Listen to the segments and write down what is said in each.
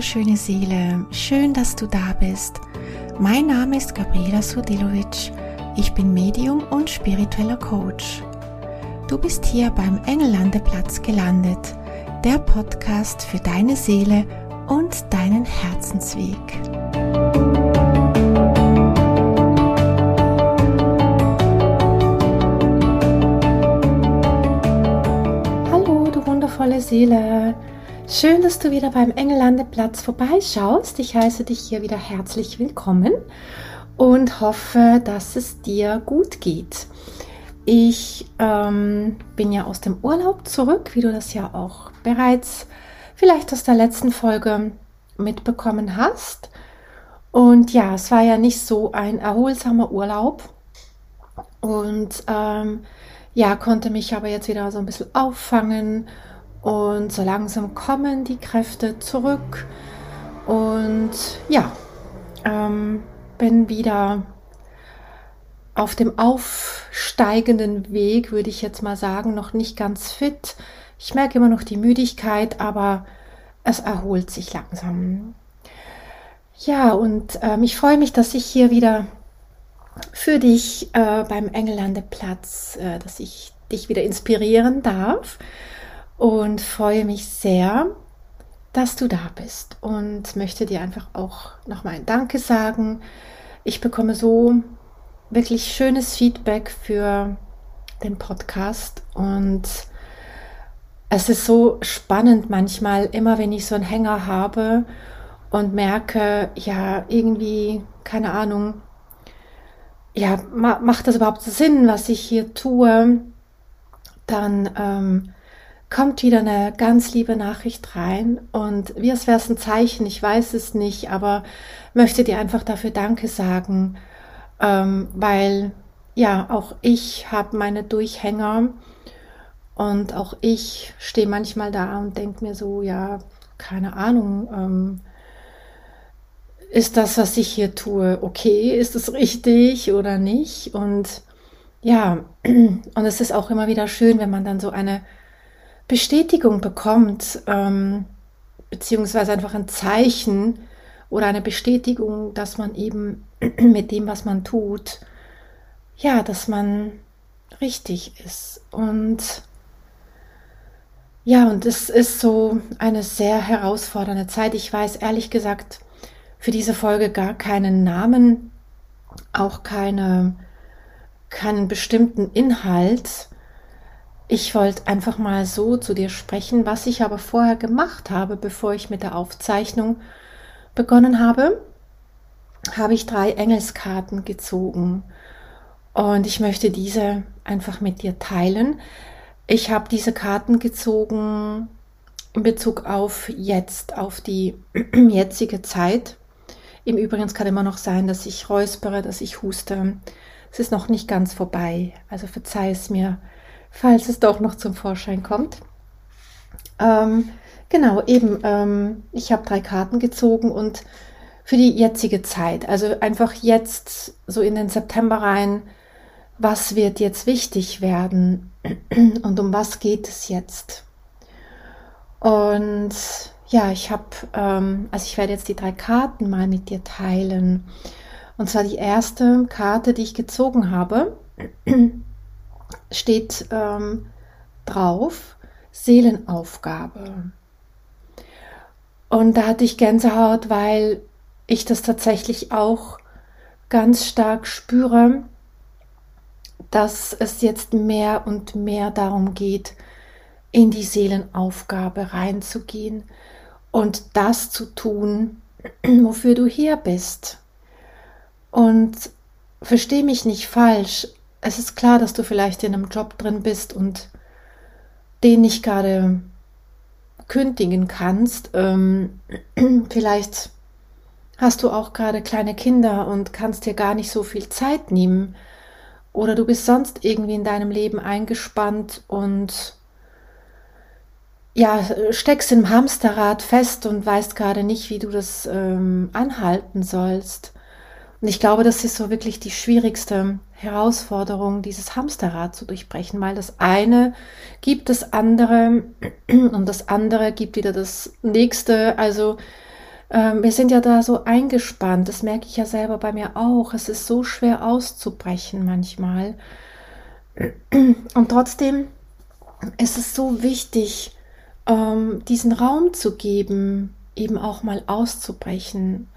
wunderschöne Seele, schön, dass du da bist. Mein Name ist Gabriela Sudilovic. Ich bin Medium und spiritueller Coach. Du bist hier beim Engellandeplatz gelandet, der Podcast für deine Seele und deinen Herzensweg. Hallo, du wundervolle Seele. Schön, dass du wieder beim Engellandeplatz vorbeischaust. Ich heiße dich hier wieder herzlich willkommen und hoffe, dass es dir gut geht. Ich ähm, bin ja aus dem Urlaub zurück, wie du das ja auch bereits vielleicht aus der letzten Folge mitbekommen hast. Und ja, es war ja nicht so ein erholsamer Urlaub. Und ähm, ja, konnte mich aber jetzt wieder so ein bisschen auffangen und so langsam kommen die Kräfte zurück. Und ja, ähm, bin wieder auf dem aufsteigenden Weg, würde ich jetzt mal sagen, noch nicht ganz fit. Ich merke immer noch die Müdigkeit, aber es erholt sich langsam. Ja, und ähm, ich freue mich, dass ich hier wieder für dich äh, beim Engellandeplatz, äh, dass ich dich wieder inspirieren darf und freue mich sehr, dass du da bist und möchte dir einfach auch nochmal ein Danke sagen. Ich bekomme so wirklich schönes Feedback für den Podcast und es ist so spannend manchmal, immer wenn ich so einen Hänger habe und merke, ja, irgendwie, keine Ahnung, ja, macht das überhaupt Sinn, was ich hier tue? Dann ähm, kommt wieder eine ganz liebe Nachricht rein und wie es wäre es ein Zeichen, ich weiß es nicht, aber möchte dir einfach dafür Danke sagen, ähm, weil ja, auch ich habe meine Durchhänger und auch ich stehe manchmal da und denke mir so, ja, keine Ahnung, ähm, ist das, was ich hier tue, okay? Ist es richtig oder nicht? Und ja, und es ist auch immer wieder schön, wenn man dann so eine Bestätigung bekommt, ähm, beziehungsweise einfach ein Zeichen oder eine Bestätigung, dass man eben mit dem, was man tut, ja, dass man richtig ist. Und ja, und es ist so eine sehr herausfordernde Zeit. Ich weiß ehrlich gesagt für diese Folge gar keinen Namen, auch keine, keinen bestimmten Inhalt. Ich wollte einfach mal so zu dir sprechen, was ich aber vorher gemacht habe, bevor ich mit der Aufzeichnung begonnen habe, habe ich drei Engelskarten gezogen und ich möchte diese einfach mit dir teilen. Ich habe diese Karten gezogen in Bezug auf jetzt, auf die jetzige Zeit. Im Übrigen kann immer noch sein, dass ich räuspere, dass ich huste. Es ist noch nicht ganz vorbei, also verzeih es mir falls es doch noch zum Vorschein kommt. Ähm, genau, eben, ähm, ich habe drei Karten gezogen und für die jetzige Zeit, also einfach jetzt so in den September rein, was wird jetzt wichtig werden und um was geht es jetzt? Und ja, ich habe, ähm, also ich werde jetzt die drei Karten mal mit dir teilen. Und zwar die erste Karte, die ich gezogen habe, steht ähm, drauf Seelenaufgabe. Und da hatte ich Gänsehaut, weil ich das tatsächlich auch ganz stark spüre, dass es jetzt mehr und mehr darum geht, in die Seelenaufgabe reinzugehen und das zu tun, wofür du hier bist. Und versteh mich nicht falsch, es ist klar, dass du vielleicht in einem Job drin bist und den nicht gerade kündigen kannst. Ähm, vielleicht hast du auch gerade kleine Kinder und kannst dir gar nicht so viel Zeit nehmen. Oder du bist sonst irgendwie in deinem Leben eingespannt und ja, steckst im Hamsterrad fest und weißt gerade nicht, wie du das ähm, anhalten sollst. Und ich glaube, das ist so wirklich die schwierigste Herausforderung, dieses Hamsterrad zu durchbrechen, weil das eine gibt das andere und das andere gibt wieder das nächste. Also ähm, wir sind ja da so eingespannt, das merke ich ja selber bei mir auch. Es ist so schwer auszubrechen manchmal. Und trotzdem ist es so wichtig, ähm, diesen Raum zu geben, eben auch mal auszubrechen.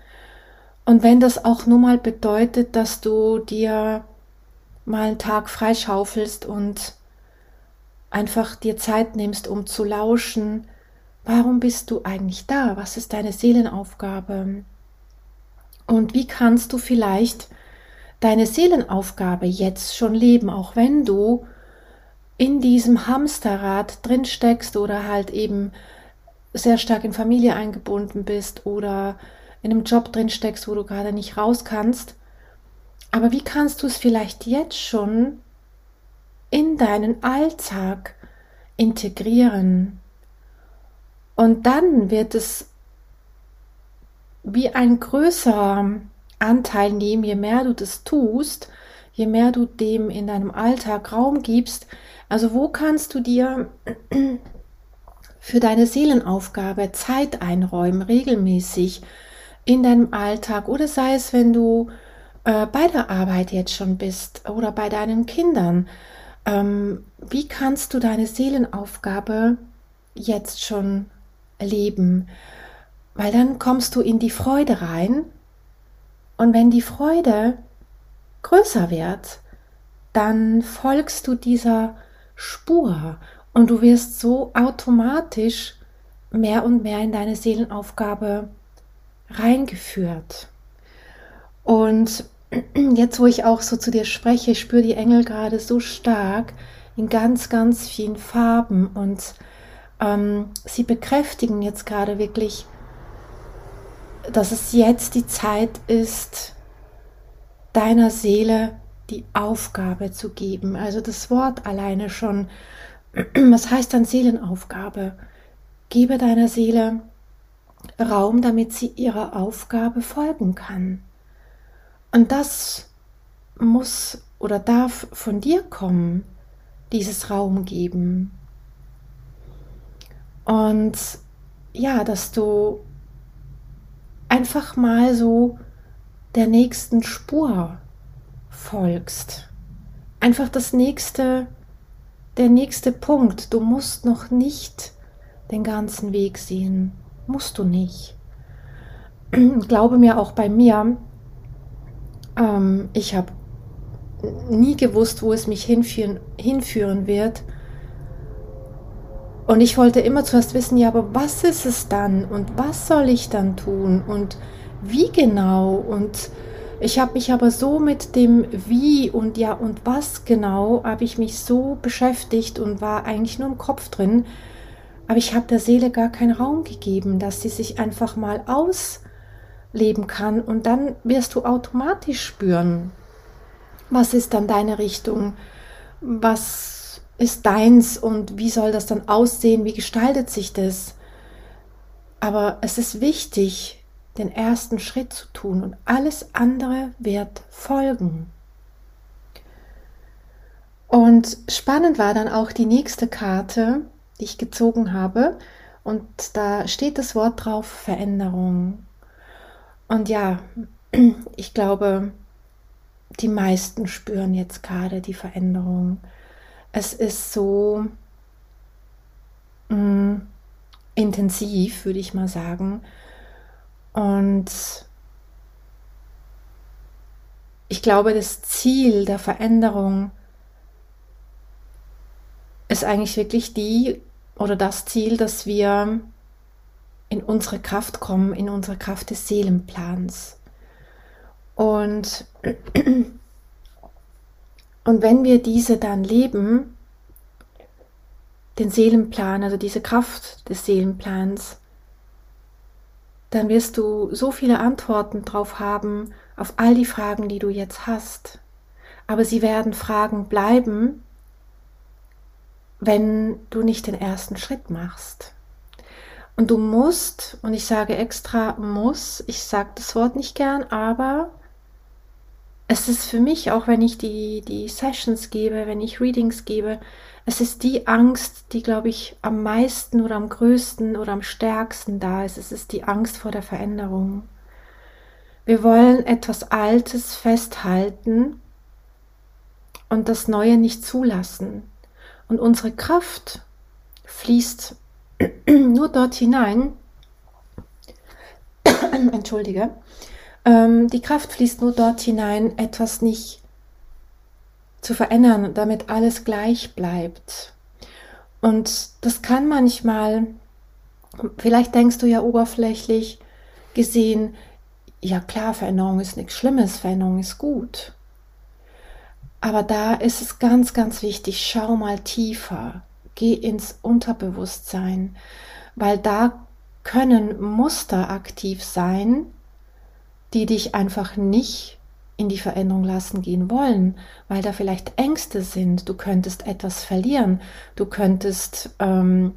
Und wenn das auch nur mal bedeutet, dass du dir mal einen Tag freischaufelst und einfach dir Zeit nimmst, um zu lauschen, warum bist du eigentlich da? Was ist deine Seelenaufgabe? Und wie kannst du vielleicht deine Seelenaufgabe jetzt schon leben, auch wenn du in diesem Hamsterrad drin steckst oder halt eben sehr stark in Familie eingebunden bist oder in einem Job drin steckst, wo du gerade nicht raus kannst. Aber wie kannst du es vielleicht jetzt schon in deinen Alltag integrieren? Und dann wird es wie ein größerer Anteil nehmen, je mehr du das tust, je mehr du dem in deinem Alltag Raum gibst. Also wo kannst du dir für deine Seelenaufgabe Zeit einräumen, regelmäßig in deinem Alltag oder sei es, wenn du äh, bei der Arbeit jetzt schon bist oder bei deinen Kindern. Ähm, wie kannst du deine Seelenaufgabe jetzt schon leben? Weil dann kommst du in die Freude rein und wenn die Freude größer wird, dann folgst du dieser Spur und du wirst so automatisch mehr und mehr in deine Seelenaufgabe reingeführt. Und jetzt, wo ich auch so zu dir spreche, ich spüre die Engel gerade so stark in ganz, ganz vielen Farben und ähm, sie bekräftigen jetzt gerade wirklich, dass es jetzt die Zeit ist, deiner Seele die Aufgabe zu geben. Also das Wort alleine schon. Was heißt dann Seelenaufgabe? Gebe deiner Seele Raum, damit sie ihrer Aufgabe folgen kann. Und das muss oder darf von dir kommen, dieses Raum geben. Und ja, dass du einfach mal so der nächsten Spur folgst. Einfach das nächste, der nächste Punkt. Du musst noch nicht den ganzen Weg sehen. Musst du nicht. Glaube mir auch bei mir, ähm, ich habe nie gewusst, wo es mich hinführen, hinführen wird. Und ich wollte immer zuerst wissen, ja, aber was ist es dann und was soll ich dann tun und wie genau und ich habe mich aber so mit dem Wie und ja und was genau, habe ich mich so beschäftigt und war eigentlich nur im Kopf drin. Aber ich habe der Seele gar keinen Raum gegeben, dass sie sich einfach mal ausleben kann und dann wirst du automatisch spüren, was ist dann deine Richtung, was ist deins und wie soll das dann aussehen, wie gestaltet sich das. Aber es ist wichtig, den ersten Schritt zu tun und alles andere wird folgen. Und spannend war dann auch die nächste Karte, die ich gezogen habe. Und da steht das Wort drauf Veränderung. Und ja, ich glaube, die meisten spüren jetzt gerade die Veränderung. Es ist so mh, mm, intensiv, würde ich mal sagen. Und ich glaube, das Ziel der Veränderung ist eigentlich wirklich die oder das Ziel, dass wir in unsere Kraft kommen, in unsere Kraft des Seelenplans. Und, und wenn wir diese dann leben, den Seelenplan, also diese Kraft des Seelenplans, dann wirst du so viele Antworten drauf haben auf all die Fragen, die du jetzt hast. Aber sie werden Fragen bleiben, wenn du nicht den ersten Schritt machst. Und du musst, und ich sage extra muss, ich sage das Wort nicht gern, aber es ist für mich, auch wenn ich die, die Sessions gebe, wenn ich Readings gebe, es ist die Angst, die, glaube ich, am meisten oder am größten oder am stärksten da ist. Es ist die Angst vor der Veränderung. Wir wollen etwas Altes festhalten und das Neue nicht zulassen. Und unsere Kraft fließt nur dort hinein. Entschuldige. Ähm, die Kraft fließt nur dort hinein, etwas nicht zu verändern, damit alles gleich bleibt. Und das kann manchmal, vielleicht denkst du ja oberflächlich gesehen, ja klar, Veränderung ist nichts Schlimmes, Veränderung ist gut. Aber da ist es ganz, ganz wichtig, schau mal tiefer, geh ins Unterbewusstsein, weil da können Muster aktiv sein, die dich einfach nicht in die Veränderung lassen gehen wollen, weil da vielleicht Ängste sind, du könntest etwas verlieren, du könntest ähm,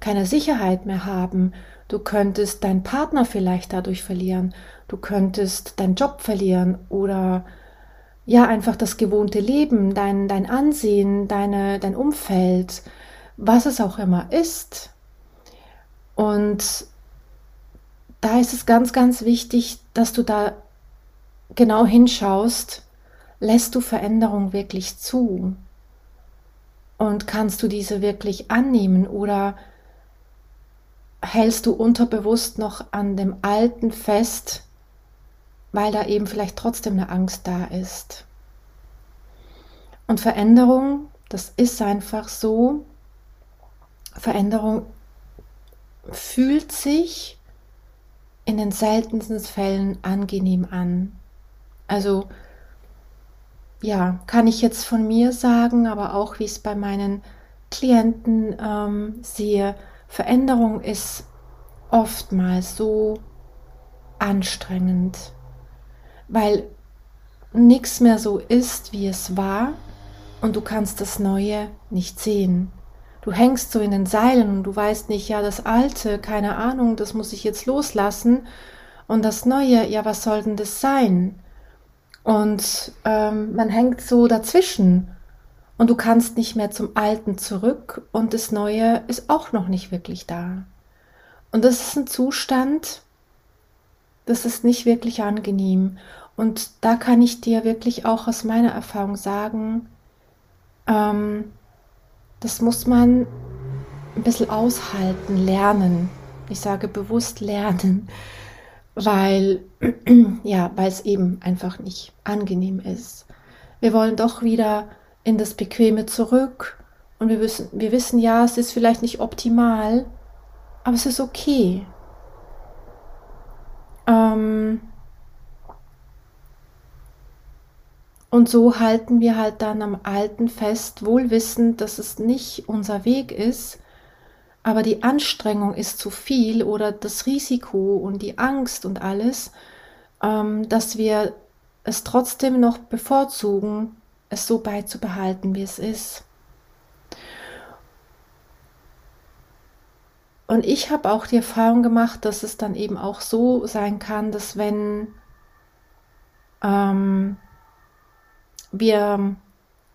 keine Sicherheit mehr haben, du könntest deinen Partner vielleicht dadurch verlieren, du könntest deinen Job verlieren oder ja einfach das gewohnte Leben, dein, dein Ansehen, deine, dein Umfeld, was es auch immer ist. Und da ist es ganz, ganz wichtig, dass du da genau hinschaust, lässt du Veränderung wirklich zu? Und kannst du diese wirklich annehmen oder hältst du unterbewusst noch an dem Alten fest, weil da eben vielleicht trotzdem eine Angst da ist? Und Veränderung, das ist einfach so, Veränderung fühlt sich in den seltensten Fällen angenehm an. Also ja, kann ich jetzt von mir sagen, aber auch wie ich es bei meinen Klienten ähm, sehe, Veränderung ist oftmals so anstrengend, weil nichts mehr so ist, wie es war und du kannst das Neue nicht sehen. Du hängst so in den Seilen und du weißt nicht, ja, das Alte, keine Ahnung, das muss ich jetzt loslassen und das Neue, ja, was soll denn das sein? Und ähm, man hängt so dazwischen und du kannst nicht mehr zum Alten zurück und das Neue ist auch noch nicht wirklich da. Und das ist ein Zustand, das ist nicht wirklich angenehm. Und da kann ich dir wirklich auch aus meiner Erfahrung sagen, ähm, das muss man ein bisschen aushalten, lernen. Ich sage bewusst lernen, weil ja, weil es eben einfach nicht angenehm ist. Wir wollen doch wieder in das Bequeme zurück und wir wissen, wir wissen ja, es ist vielleicht nicht optimal, aber es ist okay. Ähm und so halten wir halt dann am Alten fest, wohl wissend, dass es nicht unser Weg ist, aber die Anstrengung ist zu viel oder das Risiko und die Angst und alles, ähm, dass wir es trotzdem noch bevorzugen, es so beizubehalten, wie es ist. Und ich habe auch die Erfahrung gemacht, dass es dann eben auch so sein kann, dass wenn ähm, wir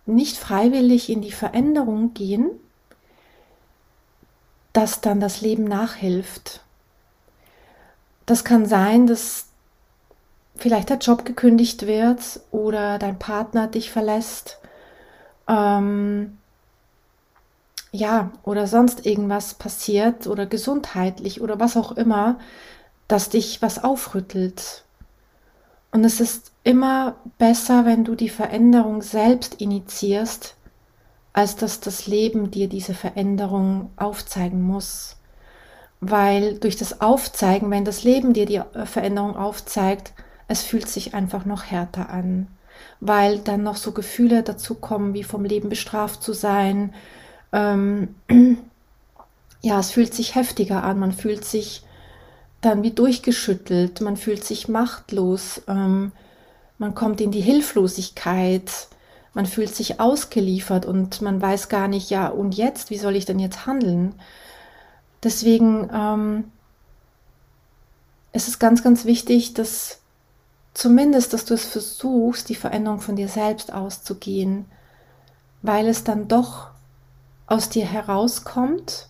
nicht freiwillig in die Veränderung gehen, dass dann das Leben nachhilft. Das kann sein, dass vielleicht der Job gekündigt wird oder dein Partner dich verlässt. Ähm, ja, oder sonst irgendwas passiert oder gesundheitlich oder was auch immer, dass dich was aufrüttelt. Und es ist immer besser, wenn du die Veränderung selbst initiierst, als dass das Leben dir diese Veränderung aufzeigen muss. Weil durch das Aufzeigen, wenn das Leben dir die Veränderung aufzeigt, es fühlt sich einfach noch härter an. Weil dann noch so Gefühle dazu kommen, wie vom Leben bestraft zu sein. Ähm, ja, es fühlt sich heftiger an, man fühlt sich dann wie durchgeschüttelt, man fühlt sich machtlos, ähm, man kommt in die Hilflosigkeit, man fühlt sich ausgeliefert und man weiß gar nicht, ja, und jetzt, wie soll ich denn jetzt handeln? Deswegen ähm, ist es ganz, ganz wichtig, dass zumindest, dass du es versuchst, die Veränderung von dir selbst auszugehen, weil es dann doch aus dir herauskommt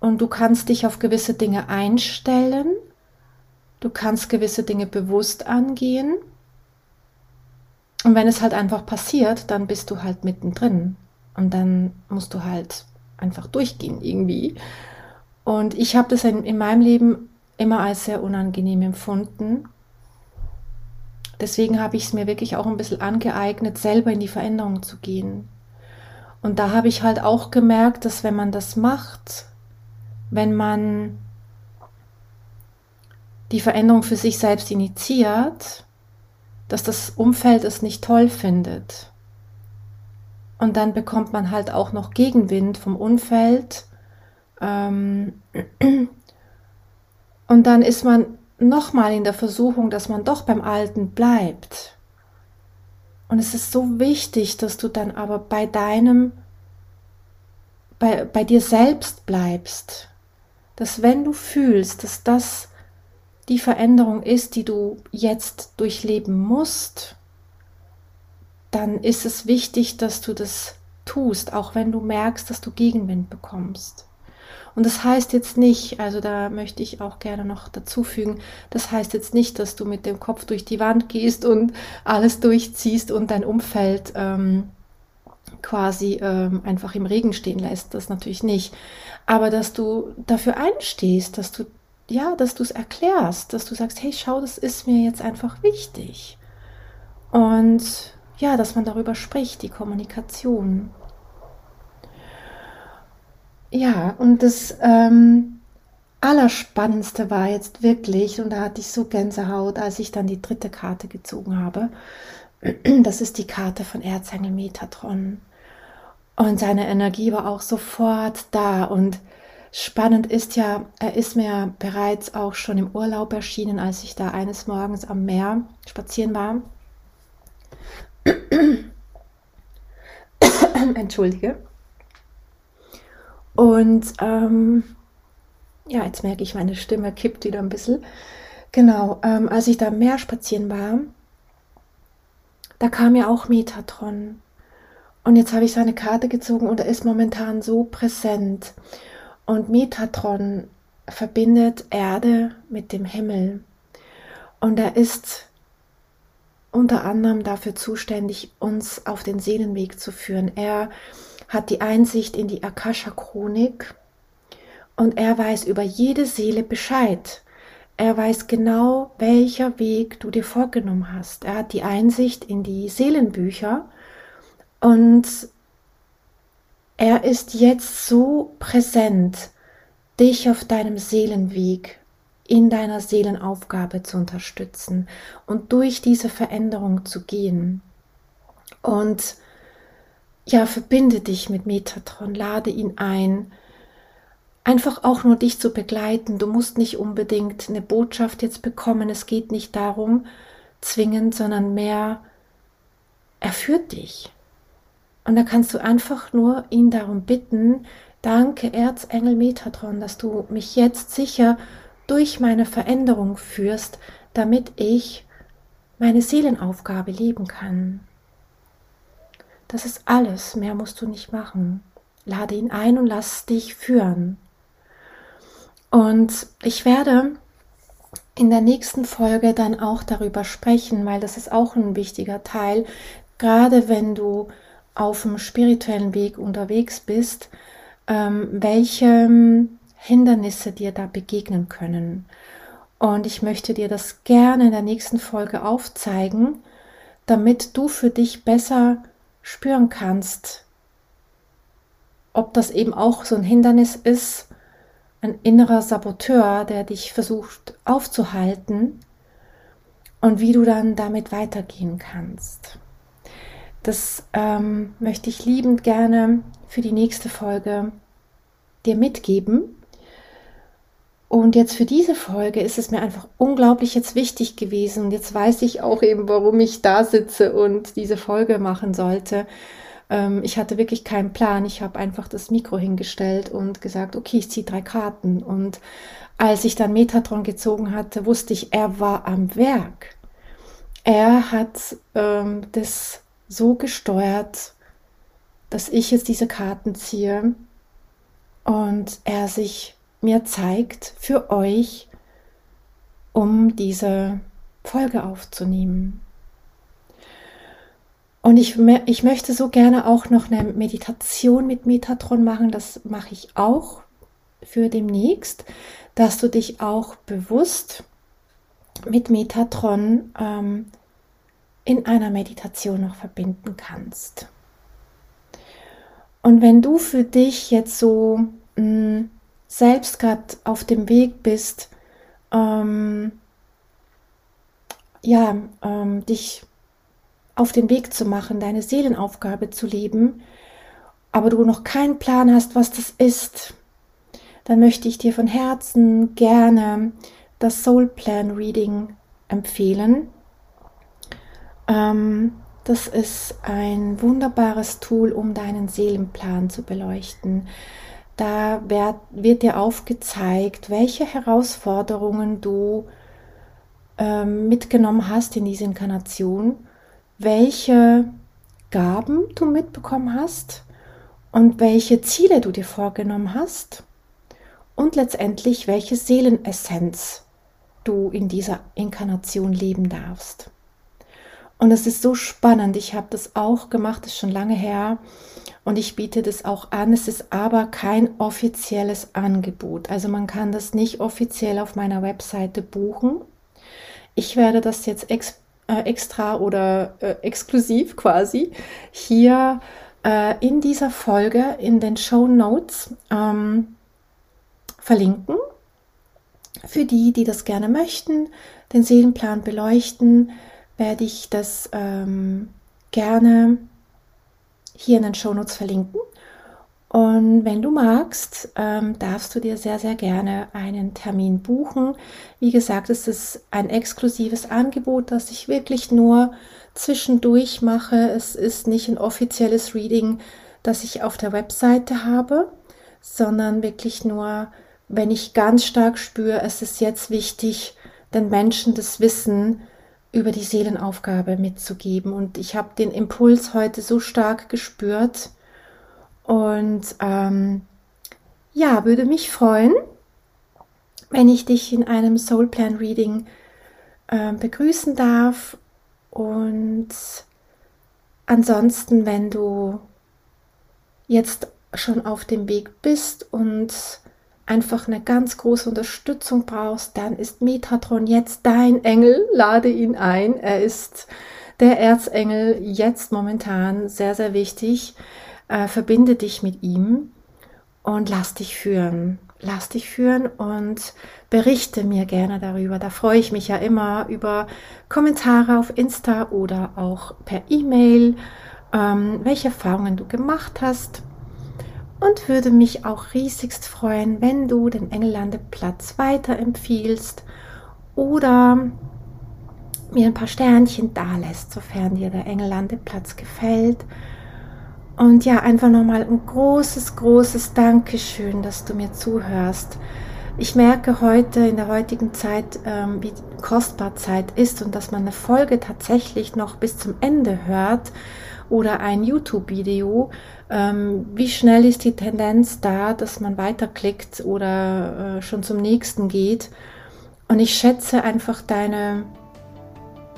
und du kannst dich auf gewisse Dinge einstellen, du kannst gewisse Dinge bewusst angehen und wenn es halt einfach passiert, dann bist du halt mittendrin und dann musst du halt einfach durchgehen irgendwie. Und ich habe das in, in meinem Leben immer als sehr unangenehm empfunden. Deswegen habe ich es mir wirklich auch ein bisschen angeeignet, selber in die Veränderung zu gehen. Und da habe ich halt auch gemerkt, dass wenn man das macht, wenn man die Veränderung für sich selbst initiiert, dass das Umfeld es nicht toll findet. Und dann bekommt man halt auch noch Gegenwind vom Umfeld. Ähm, und dann ist man nochmal in der Versuchung, dass man doch beim Alten bleibt. Und es ist so wichtig, dass du dann aber bei deinem, bei, bei dir selbst bleibst. Dass wenn du fühlst, dass das die Veränderung ist, die du jetzt durchleben musst, dann ist es wichtig, dass du das tust, auch wenn du merkst, dass du Gegenwind bekommst. Und das heißt jetzt nicht, also da möchte ich auch gerne noch dazu fügen, das heißt jetzt nicht, dass du mit dem Kopf durch die Wand gehst und alles durchziehst und dein Umfeld ähm, quasi ähm, einfach im Regen stehen lässt. Das natürlich nicht. Aber dass du dafür einstehst, dass du ja, dass du es erklärst, dass du sagst, hey, schau, das ist mir jetzt einfach wichtig. Und ja, dass man darüber spricht, die Kommunikation. Ja, und das ähm, Allerspannendste war jetzt wirklich, und da hatte ich so Gänsehaut, als ich dann die dritte Karte gezogen habe. Das ist die Karte von Erzengel Metatron. Und seine Energie war auch sofort da und Spannend ist ja, er ist mir bereits auch schon im Urlaub erschienen, als ich da eines Morgens am Meer spazieren war. Entschuldige. Und ähm, ja, jetzt merke ich, meine Stimme kippt wieder ein bisschen. Genau, ähm, als ich da am Meer spazieren war, da kam ja auch Metatron. Und jetzt habe ich seine Karte gezogen und er ist momentan so präsent. Und Metatron verbindet Erde mit dem Himmel. Und er ist unter anderem dafür zuständig, uns auf den Seelenweg zu führen. Er hat die Einsicht in die Akasha-Chronik und er weiß über jede Seele Bescheid. Er weiß genau, welcher Weg du dir vorgenommen hast. Er hat die Einsicht in die Seelenbücher und er ist jetzt so präsent, dich auf deinem Seelenweg, in deiner Seelenaufgabe zu unterstützen und durch diese Veränderung zu gehen. Und ja, verbinde dich mit Metatron, lade ihn ein, einfach auch nur dich zu begleiten. Du musst nicht unbedingt eine Botschaft jetzt bekommen. Es geht nicht darum, zwingend, sondern mehr, er führt dich. Und da kannst du einfach nur ihn darum bitten, danke Erzengel Metatron, dass du mich jetzt sicher durch meine Veränderung führst, damit ich meine Seelenaufgabe leben kann. Das ist alles, mehr musst du nicht machen. Lade ihn ein und lass dich führen. Und ich werde in der nächsten Folge dann auch darüber sprechen, weil das ist auch ein wichtiger Teil, gerade wenn du auf dem spirituellen Weg unterwegs bist, ähm, welche Hindernisse dir da begegnen können. Und ich möchte dir das gerne in der nächsten Folge aufzeigen, damit du für dich besser spüren kannst, ob das eben auch so ein Hindernis ist, ein innerer Saboteur, der dich versucht aufzuhalten und wie du dann damit weitergehen kannst. Das ähm, möchte ich liebend gerne für die nächste Folge dir mitgeben. Und jetzt für diese Folge ist es mir einfach unglaublich jetzt wichtig gewesen. Jetzt weiß ich auch eben, warum ich da sitze und diese Folge machen sollte. Ähm, ich hatte wirklich keinen Plan. Ich habe einfach das Mikro hingestellt und gesagt, okay, ich ziehe drei Karten. Und als ich dann Metatron gezogen hatte, wusste ich, er war am Werk. er hat ähm, das so gesteuert, dass ich jetzt diese Karten ziehe und er sich mir zeigt für euch, um diese Folge aufzunehmen. Und ich, ich möchte so gerne auch noch eine Meditation mit Metatron machen. Das mache ich auch für demnächst, dass du dich auch bewusst mit Metatron ähm, in einer Meditation noch verbinden kannst. Und wenn du für dich jetzt so mh, hm, selbst gerade auf dem Weg bist, ähm, ja, ähm, dich auf den Weg zu machen, deine Seelenaufgabe zu leben, aber du noch keinen Plan hast, was das ist, dann möchte ich dir von Herzen gerne das Soul Plan Reading empfehlen. Ähm, das ist ein wunderbares Tool, um deinen Seelenplan zu beleuchten. Da wird, wird dir aufgezeigt, welche Herausforderungen du ähm, mitgenommen hast in diese Inkarnation, welche Gaben du mitbekommen hast und welche Ziele du dir vorgenommen hast und letztendlich welche Seelenessenz du in dieser Inkarnation leben darfst. Und es ist so spannend. Ich habe das auch gemacht, das ist schon lange her. Und ich biete das auch an. Es ist aber kein offizielles Angebot. Also man kann das nicht offiziell auf meiner Webseite buchen. Ich werde das jetzt ex äh, extra oder äh, exklusiv quasi hier äh, in dieser Folge in den Show Notes ähm, verlinken. Für die, die das gerne möchten, den Seelenplan beleuchten, werde ich das ähm, gerne hier in den Show Notes verlinken. Und wenn du magst, ähm, darfst du dir sehr, sehr gerne einen Termin buchen. Wie gesagt, es ist ein exklusives Angebot, das ich wirklich nur zwischendurch mache. Es ist nicht ein offizielles Reading, das ich auf der Webseite habe, sondern wirklich nur, wenn ich ganz stark spüre, es ist jetzt wichtig, den Menschen das Wissen über die Seelenaufgabe mitzugeben. Und ich habe den Impuls heute so stark gespürt, und ähm, ja, würde mich freuen, wenn ich dich in einem Soul Plan Reading äh, begrüßen darf. Und ansonsten, wenn du jetzt schon auf dem Weg bist und einfach eine ganz große Unterstützung brauchst, dann ist Metatron jetzt dein Engel. Lade ihn ein. Er ist der Erzengel jetzt momentan sehr, sehr wichtig äh, verbinde dich mit ihm und lass dich führen. Lass dich führen und berichte mir gerne darüber. Da freue ich mich ja immer über Kommentare auf Insta oder auch per E-Mail, ähm, welche Erfahrungen du gemacht hast. Und würde mich auch riesigst freuen, wenn du den Engellandeplatz weiterempfiehlst oder mir ein paar Sternchen da lässt, sofern dir der Engellandeplatz gefällt. Und ja, einfach nochmal ein großes, großes Dankeschön, dass du mir zuhörst. Ich merke heute in der heutigen Zeit, ähm, wie kostbar Zeit ist und dass man eine Folge tatsächlich noch bis zum Ende hört oder ein YouTube-Video. Ähm, wie schnell ist die Tendenz da, dass man weiterklickt oder äh, schon zum nächsten geht? Und ich schätze einfach deine,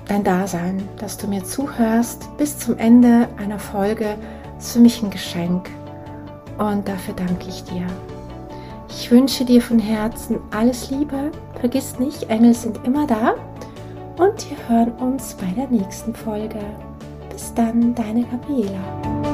dein Dasein, dass du mir zuhörst bis zum Ende einer Folge ist für mich ein Geschenk und dafür danke ich dir. Ich wünsche dir von Herzen alles Liebe. Vergiss nicht, Engel sind immer da und wir hören uns bei der nächsten Folge. Bis dann, deine Gabriela.